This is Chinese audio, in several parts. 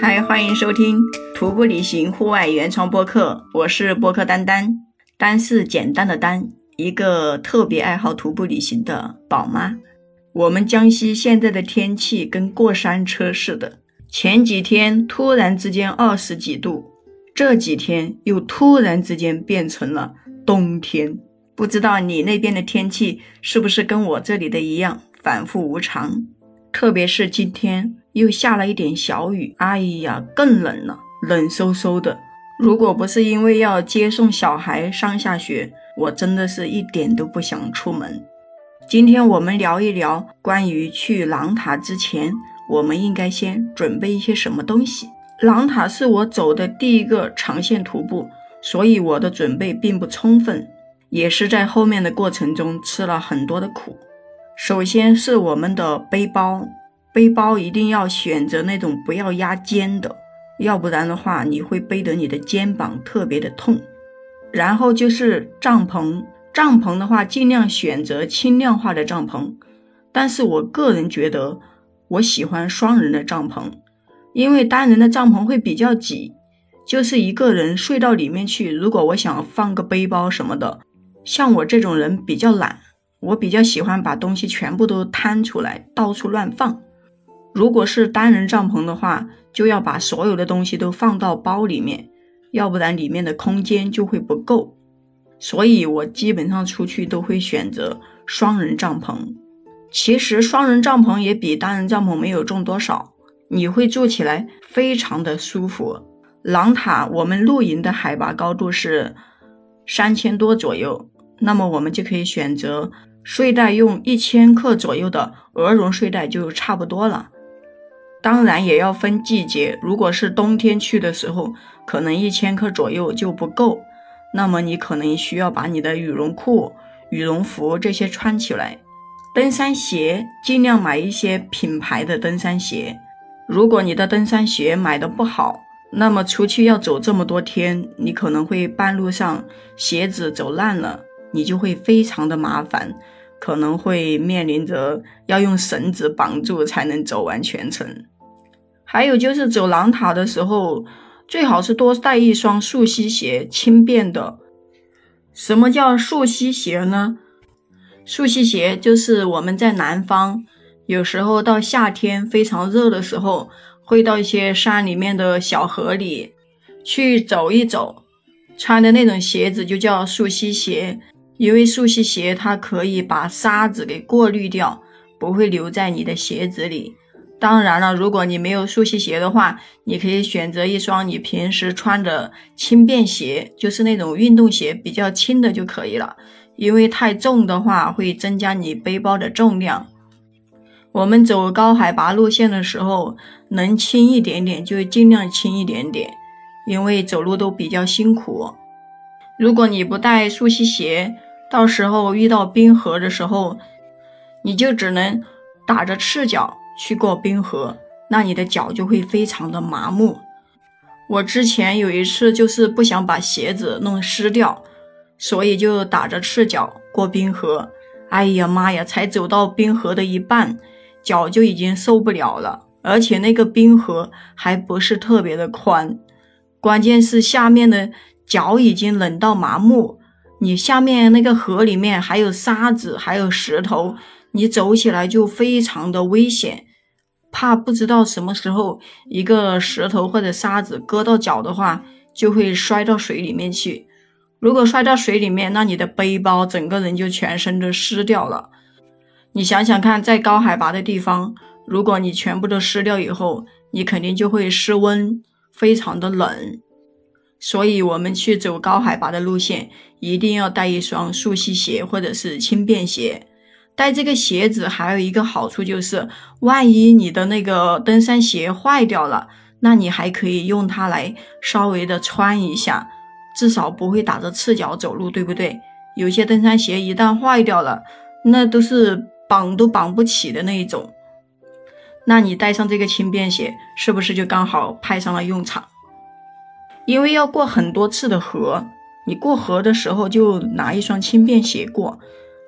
嗨，欢迎收听徒步旅行户外原创播客，我是播客丹丹，丹是简单的丹，一个特别爱好徒步旅行的宝妈。我们江西现在的天气跟过山车似的，前几天突然之间二十几度，这几天又突然之间变成了冬天。不知道你那边的天气是不是跟我这里的一样反复无常？特别是今天又下了一点小雨，哎呀，更冷了，冷飕飕的。如果不是因为要接送小孩上下学，我真的是一点都不想出门。今天我们聊一聊关于去狼塔之前，我们应该先准备一些什么东西。狼塔是我走的第一个长线徒步，所以我的准备并不充分，也是在后面的过程中吃了很多的苦。首先是我们的背包，背包一定要选择那种不要压肩的，要不然的话你会背得你的肩膀特别的痛。然后就是帐篷，帐篷的话尽量选择轻量化的帐篷，但是我个人觉得我喜欢双人的帐篷，因为单人的帐篷会比较挤，就是一个人睡到里面去。如果我想放个背包什么的，像我这种人比较懒。我比较喜欢把东西全部都摊出来，到处乱放。如果是单人帐篷的话，就要把所有的东西都放到包里面，要不然里面的空间就会不够。所以我基本上出去都会选择双人帐篷。其实双人帐篷也比单人帐篷没有重多少，你会住起来非常的舒服。狼塔我们露营的海拔高度是三千多左右，那么我们就可以选择。睡袋用一千克左右的鹅绒睡袋就差不多了，当然也要分季节。如果是冬天去的时候，可能一千克左右就不够，那么你可能需要把你的羽绒裤、羽绒服这些穿起来。登山鞋尽量买一些品牌的登山鞋。如果你的登山鞋买的不好，那么出去要走这么多天，你可能会半路上鞋子走烂了，你就会非常的麻烦。可能会面临着要用绳子绑住才能走完全程，还有就是走狼塔的时候，最好是多带一双溯溪鞋，轻便的。什么叫溯溪鞋呢？溯溪鞋就是我们在南方，有时候到夏天非常热的时候，会到一些山里面的小河里去走一走，穿的那种鞋子就叫溯溪鞋。因为溯溪鞋它可以把沙子给过滤掉，不会留在你的鞋子里。当然了，如果你没有溯溪鞋的话，你可以选择一双你平时穿的轻便鞋，就是那种运动鞋，比较轻的就可以了。因为太重的话会增加你背包的重量。我们走高海拔路线的时候，能轻一点点就尽量轻一点点，因为走路都比较辛苦。如果你不带溯溪鞋，到时候遇到冰河的时候，你就只能打着赤脚去过冰河，那你的脚就会非常的麻木。我之前有一次就是不想把鞋子弄湿掉，所以就打着赤脚过冰河。哎呀妈呀，才走到冰河的一半，脚就已经受不了了，而且那个冰河还不是特别的宽，关键是下面的脚已经冷到麻木。你下面那个河里面还有沙子，还有石头，你走起来就非常的危险，怕不知道什么时候一个石头或者沙子割到脚的话，就会摔到水里面去。如果摔到水里面，那你的背包整个人就全身都湿掉了。你想想看，在高海拔的地方，如果你全部都湿掉以后，你肯定就会失温，非常的冷。所以，我们去走高海拔的路线，一定要带一双速吸鞋或者是轻便鞋。带这个鞋子还有一个好处就是，万一你的那个登山鞋坏掉了，那你还可以用它来稍微的穿一下，至少不会打着赤脚走路，对不对？有些登山鞋一旦坏掉了，那都是绑都绑不起的那一种。那你带上这个轻便鞋，是不是就刚好派上了用场？因为要过很多次的河，你过河的时候就拿一双轻便鞋过，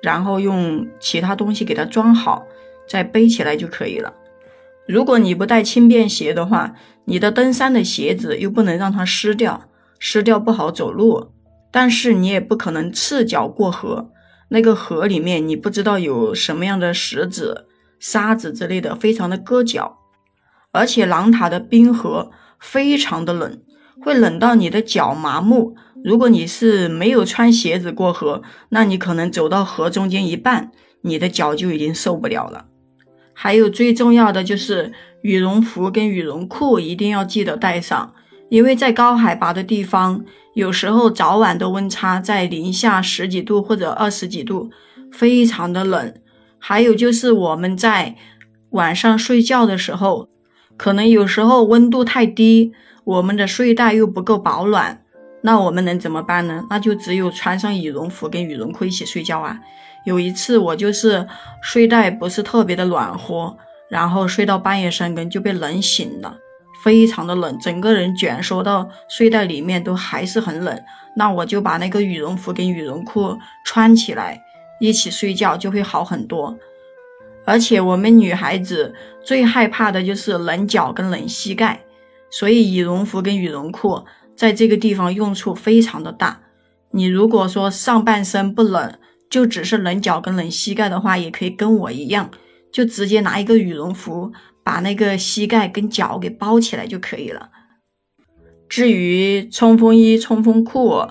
然后用其他东西给它装好，再背起来就可以了。如果你不带轻便鞋的话，你的登山的鞋子又不能让它湿掉，湿掉不好走路。但是你也不可能赤脚过河，那个河里面你不知道有什么样的石子、沙子之类的，非常的硌脚。而且狼塔的冰河非常的冷，会冷到你的脚麻木。如果你是没有穿鞋子过河，那你可能走到河中间一半，你的脚就已经受不了了。还有最重要的就是羽绒服跟羽绒裤一定要记得带上，因为在高海拔的地方。有时候早晚的温差在零下十几度或者二十几度，非常的冷。还有就是我们在晚上睡觉的时候，可能有时候温度太低，我们的睡袋又不够保暖，那我们能怎么办呢？那就只有穿上羽绒服跟羽绒裤一起睡觉啊。有一次我就是睡袋不是特别的暖和，然后睡到半夜三更就被冷醒了。非常的冷，整个人卷缩到睡袋里面都还是很冷。那我就把那个羽绒服跟羽绒裤穿起来，一起睡觉就会好很多。而且我们女孩子最害怕的就是冷脚跟冷膝盖，所以羽绒服跟羽绒裤在这个地方用处非常的大。你如果说上半身不冷，就只是冷脚跟冷膝盖的话，也可以跟我一样，就直接拿一个羽绒服。把那个膝盖跟脚给包起来就可以了。至于冲锋衣、冲锋裤，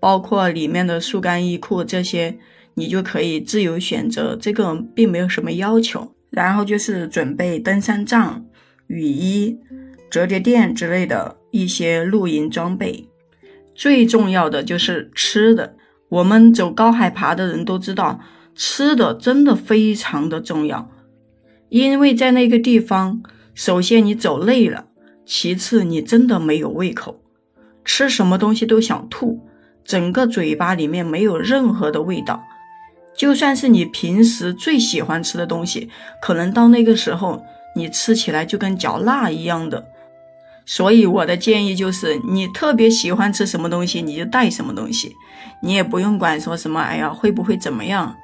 包括里面的速干衣裤这些，你就可以自由选择，这个并没有什么要求。然后就是准备登山杖、雨衣、折叠垫之类的一些露营装备。最重要的就是吃的，我们走高海拔的人都知道，吃的真的非常的重要。因为在那个地方，首先你走累了，其次你真的没有胃口，吃什么东西都想吐，整个嘴巴里面没有任何的味道。就算是你平时最喜欢吃的东西，可能到那个时候你吃起来就跟嚼蜡一样的。所以我的建议就是，你特别喜欢吃什么东西，你就带什么东西，你也不用管说什么，哎呀会不会怎么样。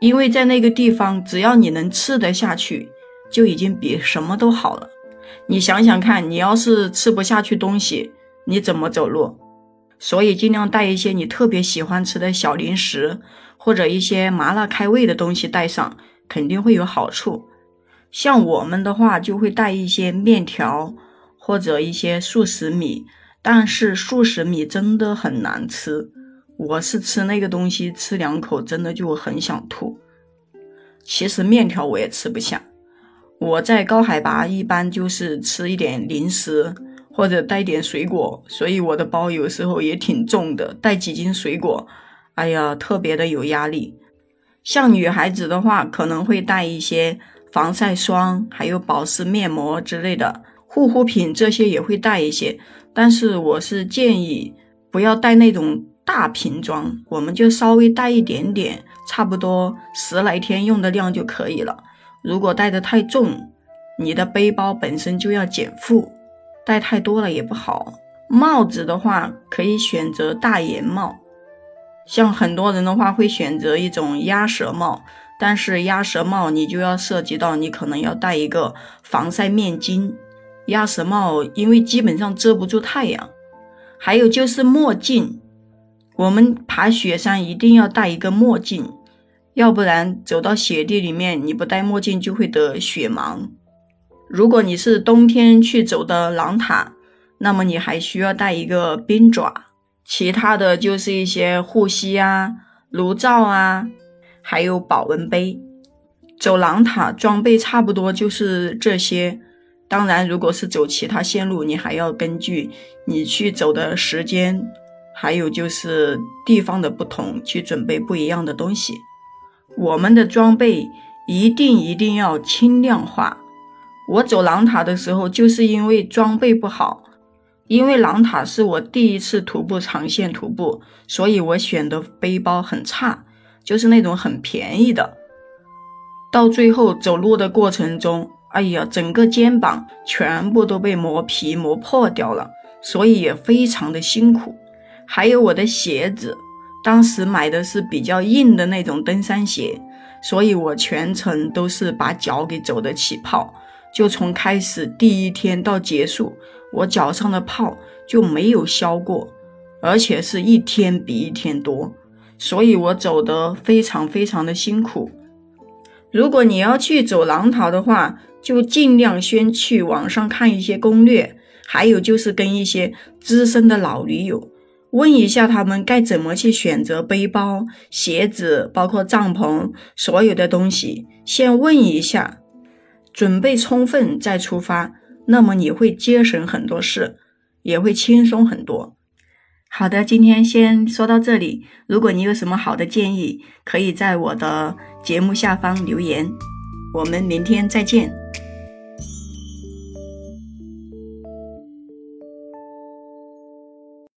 因为在那个地方，只要你能吃得下去，就已经比什么都好了。你想想看，你要是吃不下去东西，你怎么走路？所以尽量带一些你特别喜欢吃的小零食，或者一些麻辣开胃的东西带上，肯定会有好处。像我们的话，就会带一些面条或者一些速食米，但是速食米真的很难吃。我是吃那个东西，吃两口真的就很想吐。其实面条我也吃不下。我在高海拔一般就是吃一点零食或者带点水果，所以我的包有时候也挺重的，带几斤水果，哎呀，特别的有压力。像女孩子的话，可能会带一些防晒霜，还有保湿面膜之类的护肤品，这些也会带一些。但是我是建议不要带那种。大瓶装，我们就稍微带一点点，差不多十来天用的量就可以了。如果带的太重，你的背包本身就要减负，带太多了也不好。帽子的话，可以选择大檐帽，像很多人的话会选择一种鸭舌帽，但是鸭舌帽你就要涉及到你可能要带一个防晒面巾。鸭舌帽因为基本上遮不住太阳，还有就是墨镜。我们爬雪山一定要戴一个墨镜，要不然走到雪地里面，你不戴墨镜就会得雪盲。如果你是冬天去走的狼塔，那么你还需要带一个冰爪。其他的就是一些护膝啊、炉灶啊，还有保温杯。走狼塔装备差不多就是这些。当然，如果是走其他线路，你还要根据你去走的时间。还有就是地方的不同，去准备不一样的东西。我们的装备一定一定要轻量化。我走狼塔的时候，就是因为装备不好，因为狼塔是我第一次徒步长线徒步，所以我选的背包很差，就是那种很便宜的。到最后走路的过程中，哎呀，整个肩膀全部都被磨皮磨破掉了，所以也非常的辛苦。还有我的鞋子，当时买的是比较硬的那种登山鞋，所以我全程都是把脚给走的起泡，就从开始第一天到结束，我脚上的泡就没有消过，而且是一天比一天多，所以我走得非常非常的辛苦。如果你要去走狼淘的话，就尽量先去网上看一些攻略，还有就是跟一些资深的老驴友问一下他们该怎么去选择背包、鞋子，包括帐篷，所有的东西，先问一下。准备充分再出发，那么你会节省很多事，也会轻松很多。好的，今天先说到这里。如果你有什么好的建议，可以在我的节目下方留言。我们明天再见。